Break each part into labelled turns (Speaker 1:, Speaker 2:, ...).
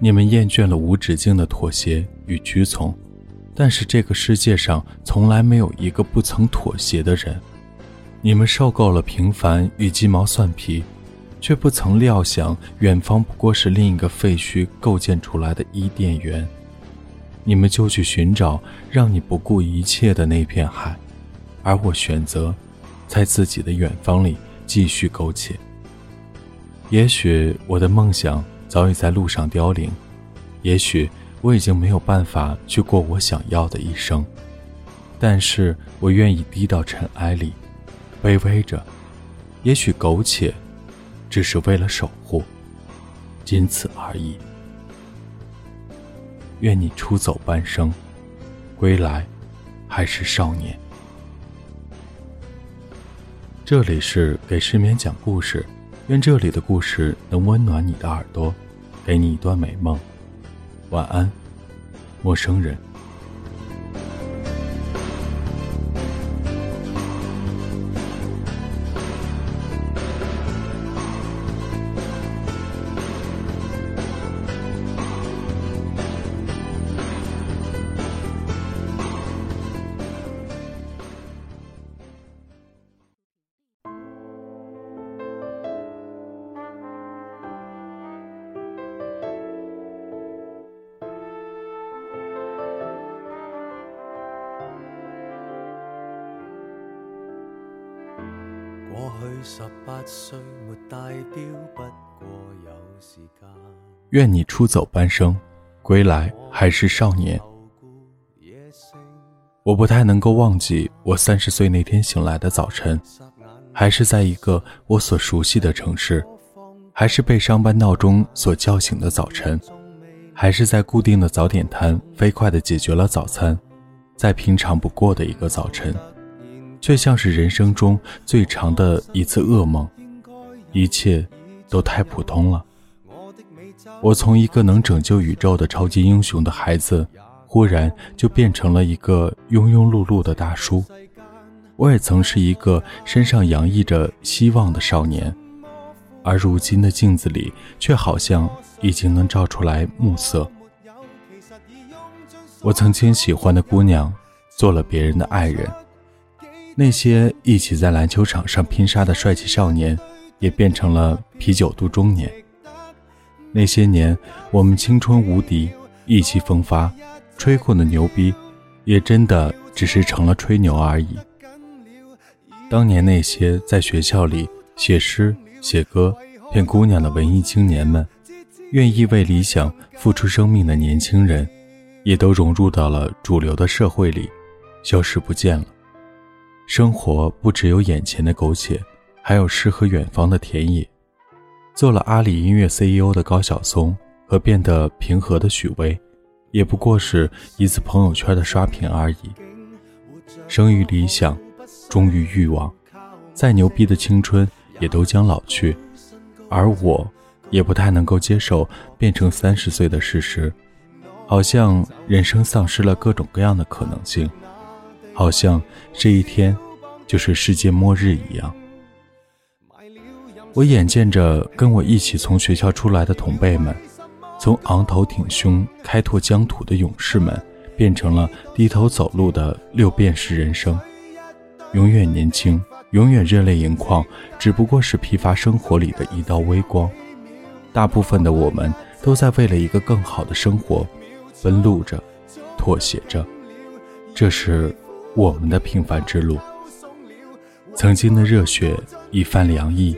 Speaker 1: 你们厌倦了无止境的妥协与屈从，但是这个世界上从来没有一个不曾妥协的人。你们受够了平凡与鸡毛蒜皮，却不曾料想远方不过是另一个废墟构建出来的伊甸园。你们就去寻找让你不顾一切的那片海，而我选择在自己的远方里继续苟且。也许我的梦想早已在路上凋零，也许我已经没有办法去过我想要的一生，但是我愿意低到尘埃里。卑微着，也许苟且，只是为了守护，仅此而已。愿你出走半生，归来还是少年。这里是给失眠讲故事，愿这里的故事能温暖你的耳朵，给你一段美梦。晚安，陌生人。愿你出走半生，归来还是少年。我不太能够忘记我三十岁那天醒来的早晨，还是在一个我所熟悉的城市，还是被上班闹钟所叫醒的早晨，还是在固定的早点摊飞快地解决了早餐，再平常不过的一个早晨。却像是人生中最长的一次噩梦，一切都太普通了。我从一个能拯救宇宙的超级英雄的孩子，忽然就变成了一个庸庸碌碌的大叔。我也曾是一个身上洋溢着希望的少年，而如今的镜子里，却好像已经能照出来暮色。我曾经喜欢的姑娘，做了别人的爱人。那些一起在篮球场上拼杀的帅气少年，也变成了啤酒肚中年。那些年我们青春无敌、意气风发、吹过的牛逼，也真的只是成了吹牛而已。当年那些在学校里写诗写歌骗姑娘的文艺青年们，愿意为理想付出生命的年轻人，也都融入到了主流的社会里，消失不见了。生活不只有眼前的苟且，还有诗和远方的田野。做了阿里音乐 CEO 的高晓松和变得平和的许巍，也不过是一次朋友圈的刷屏而已。生于理想，忠于欲望，再牛逼的青春也都将老去。而我，也不太能够接受变成三十岁的事实，好像人生丧失了各种各样的可能性。好像这一天就是世界末日一样。我眼见着跟我一起从学校出来的同辈们，从昂头挺胸开拓疆土的勇士们，变成了低头走路的六便士人生。永远年轻，永远热泪盈眶，只不过是疲乏生活里的一道微光。大部分的我们都在为了一个更好的生活，奔路着，妥协着。这是。我们的平凡之路，曾经的热血一番凉意，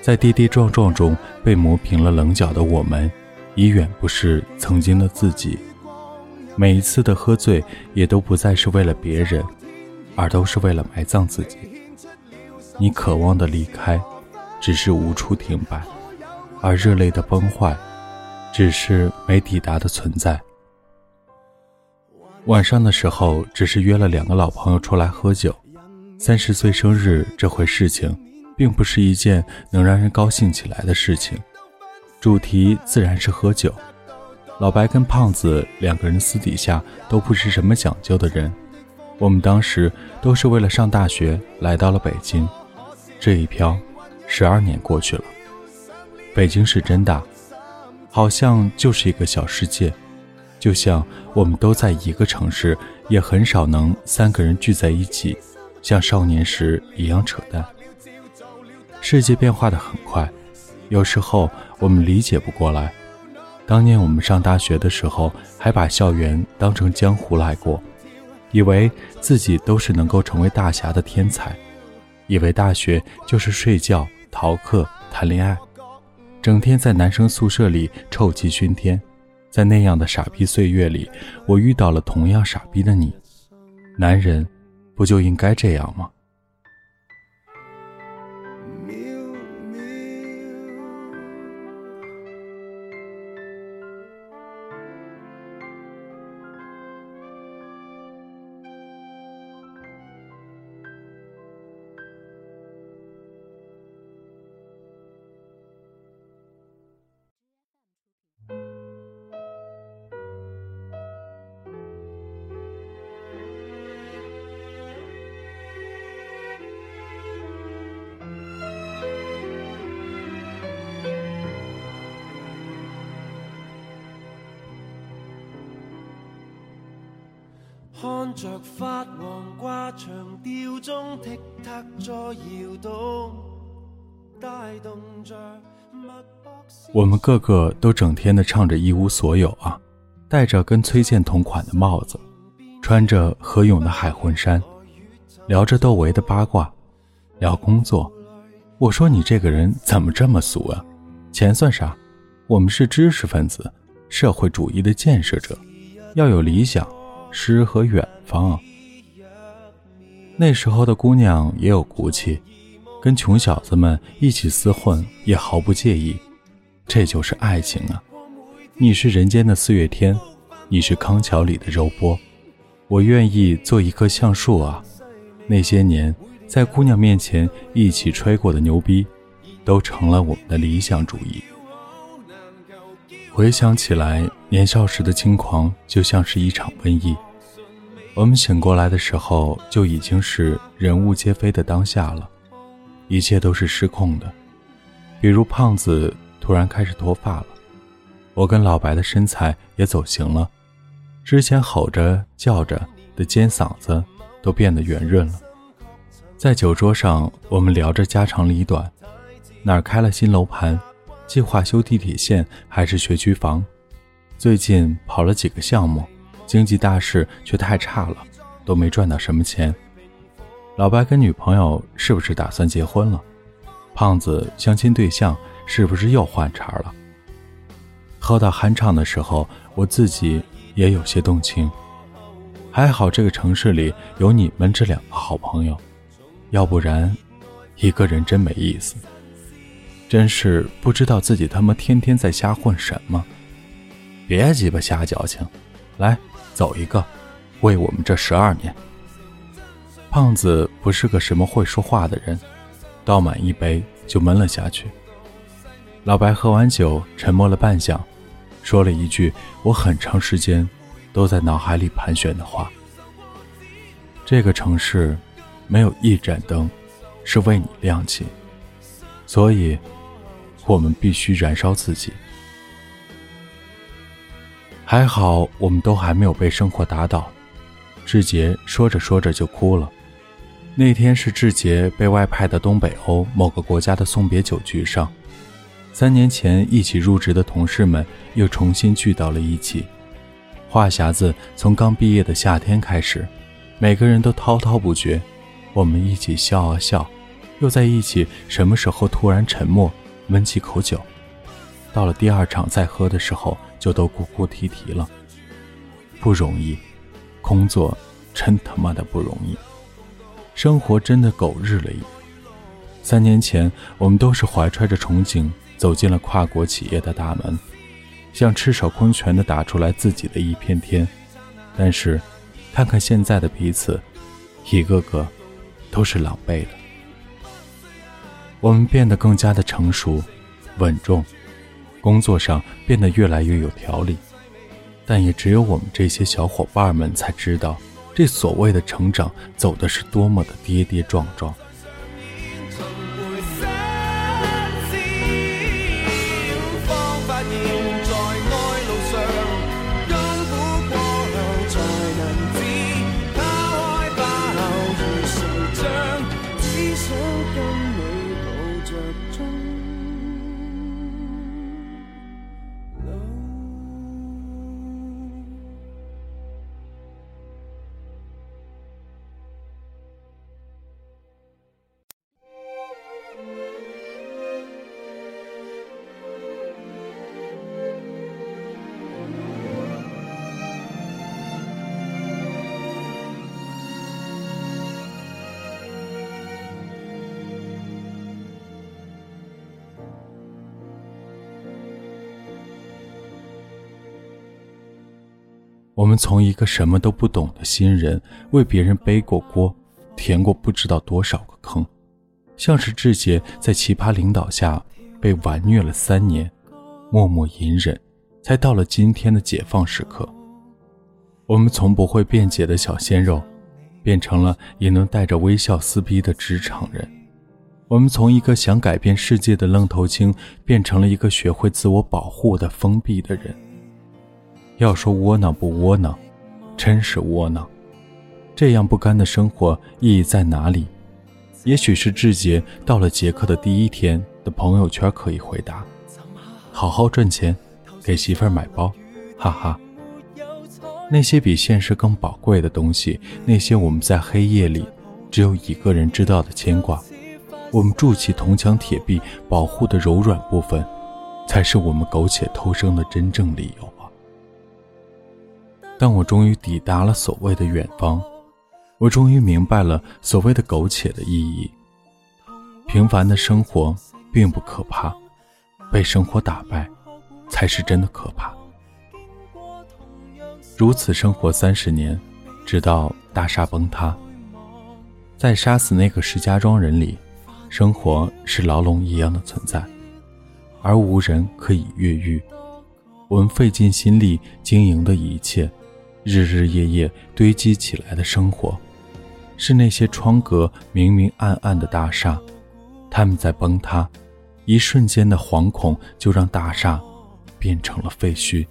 Speaker 1: 在跌跌撞撞中被磨平了棱角的我们，已远不是曾经的自己。每一次的喝醉，也都不再是为了别人，而都是为了埋葬自己。你渴望的离开，只是无处停摆；而热泪的崩坏，只是没抵达的存在。晚上的时候，只是约了两个老朋友出来喝酒。三十岁生日这回事情，并不是一件能让人高兴起来的事情。主题自然是喝酒。老白跟胖子两个人私底下都不是什么讲究的人。我们当时都是为了上大学来到了北京。这一飘，十二年过去了。北京是真大，好像就是一个小世界，就像我们都在一个城市，也很少能三个人聚在一起，像少年时一样扯淡。世界变化的很快，有时候我们理解不过来。当年我们上大学的时候，还把校园当成江湖来过，以为自己都是能够成为大侠的天才，以为大学就是睡觉、逃课、谈恋爱，整天在男生宿舍里臭气熏天。在那样的傻逼岁月里，我遇到了同样傻逼的你。男人，不就应该这样吗？看着发黄挂墙吊钟踢踏在摇动，带动着我们个个都整天的唱着一无所有啊，戴着跟崔健同款的帽子，穿着何勇的海魂衫，聊着窦唯的八卦，聊工作。我说你这个人怎么这么俗啊？钱算啥？我们是知识分子，社会主义的建设者，要有理想。诗和远方。那时候的姑娘也有骨气，跟穷小子们一起厮混也毫不介意。这就是爱情啊！你是人间的四月天，你是康桥里的肉波，我愿意做一棵橡树啊！那些年在姑娘面前一起吹过的牛逼，都成了我们的理想主义。回想起来，年少时的轻狂就像是一场瘟疫。我们醒过来的时候，就已经是人物皆非的当下了，一切都是失控的。比如胖子突然开始脱发了，我跟老白的身材也走形了，之前吼着叫着的尖嗓子都变得圆润了。在酒桌上，我们聊着家长里短，哪儿开了新楼盘，计划修地铁线还是学区房，最近跑了几个项目。经济大势却太差了，都没赚到什么钱。老白跟女朋友是不是打算结婚了？胖子相亲对象是不是又换茬了？喝到酣畅的时候，我自己也有些动情。还好这个城市里有你们这两个好朋友，要不然一个人真没意思。真是不知道自己他妈天天在瞎混什么。别鸡巴瞎矫情，来。走一个，为我们这十二年。胖子不是个什么会说话的人，倒满一杯就闷了下去。老白喝完酒，沉默了半晌，说了一句我很长时间都在脑海里盘旋的话：这个城市没有一盏灯是为你亮起，所以我们必须燃烧自己。还好，我们都还没有被生活打倒。志杰说着说着就哭了。那天是志杰被外派的东北欧某个国家的送别酒局上，三年前一起入职的同事们又重新聚到了一起。话匣子从刚毕业的夏天开始，每个人都滔滔不绝。我们一起笑啊笑，又在一起。什么时候突然沉默，闷几口酒？到了第二场再喝的时候。就都哭哭啼啼了，不容易，工作真他妈的不容易，生活真的狗日了。三年前，我们都是怀揣着憧憬走进了跨国企业的大门，想赤手空拳的打出来自己的一片天。但是，看看现在的彼此，一个个都是狼狈的。我们变得更加的成熟、稳重。工作上变得越来越有条理，但也只有我们这些小伙伴们才知道，这所谓的成长走的是多么的跌跌撞撞。我们从一个什么都不懂的新人，为别人背过锅，填过不知道多少个坑，像是志杰在奇葩领导下被玩虐了三年，默默隐忍，才到了今天的解放时刻。我们从不会辩解的小鲜肉，变成了也能带着微笑撕逼的职场人。我们从一个想改变世界的愣头青，变成了一个学会自我保护的封闭的人。要说窝囊不窝囊，真是窝囊。这样不甘的生活意义在哪里？也许是志杰到了杰克的第一天的朋友圈可以回答：好好赚钱，给媳妇儿买包，哈哈。那些比现实更宝贵的东西，那些我们在黑夜里只有一个人知道的牵挂，我们筑起铜墙铁壁保护的柔软部分，才是我们苟且偷生的真正理由！但我终于抵达了所谓的远方，我终于明白了所谓的苟且的意义。平凡的生活并不可怕，被生活打败，才是真的可怕。如此生活三十年，直到大厦崩塌。在杀死那个石家庄人里，生活是牢笼一样的存在，而无人可以越狱。我们费尽心力经营的一切，日日夜夜堆积起来的生活，是那些窗格明明暗暗的大厦，他们在崩塌，一瞬间的惶恐就让大厦变成了废墟，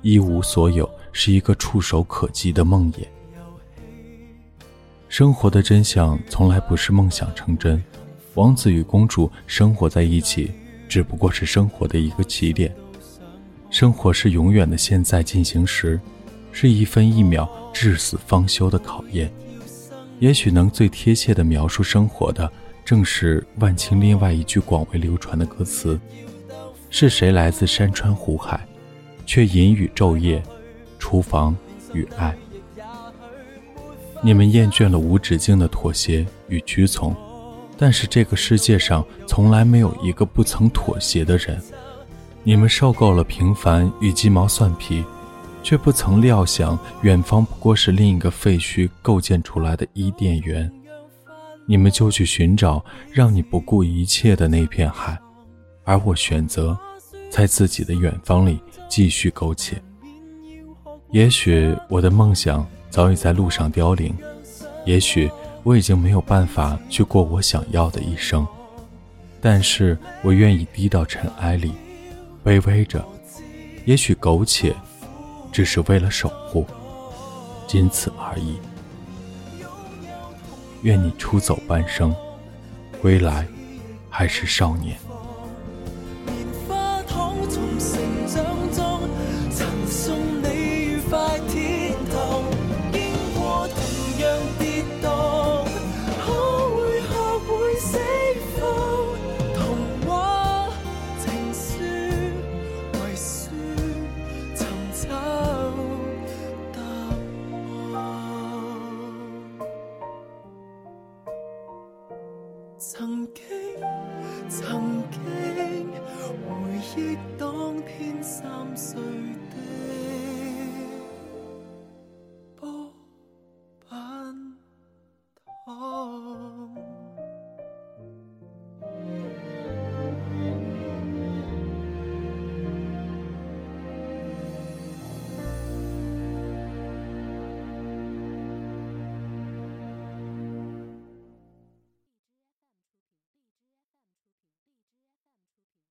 Speaker 1: 一无所有。是一个触手可及的梦魇。生活的真相从来不是梦想成真，王子与公主生活在一起，只不过是生活的一个起点。生活是永远的现在进行时，是一分一秒至死方休的考验。也许能最贴切的描述生活的，正是万青另外一句广为流传的歌词：“是谁来自山川湖海，却隐于昼夜。”厨房与爱，你们厌倦了无止境的妥协与屈从，但是这个世界上从来没有一个不曾妥协的人。你们受够了平凡与鸡毛蒜皮，却不曾料想远方不过是另一个废墟构建出来的伊甸园。你们就去寻找让你不顾一切的那片海，而我选择在自己的远方里继续苟且。也许我的梦想早已在路上凋零，也许我已经没有办法去过我想要的一生，但是我愿意低到尘埃里，卑微着。也许苟且，只是为了守护，仅此而已。愿你出走半生，归来还是少年。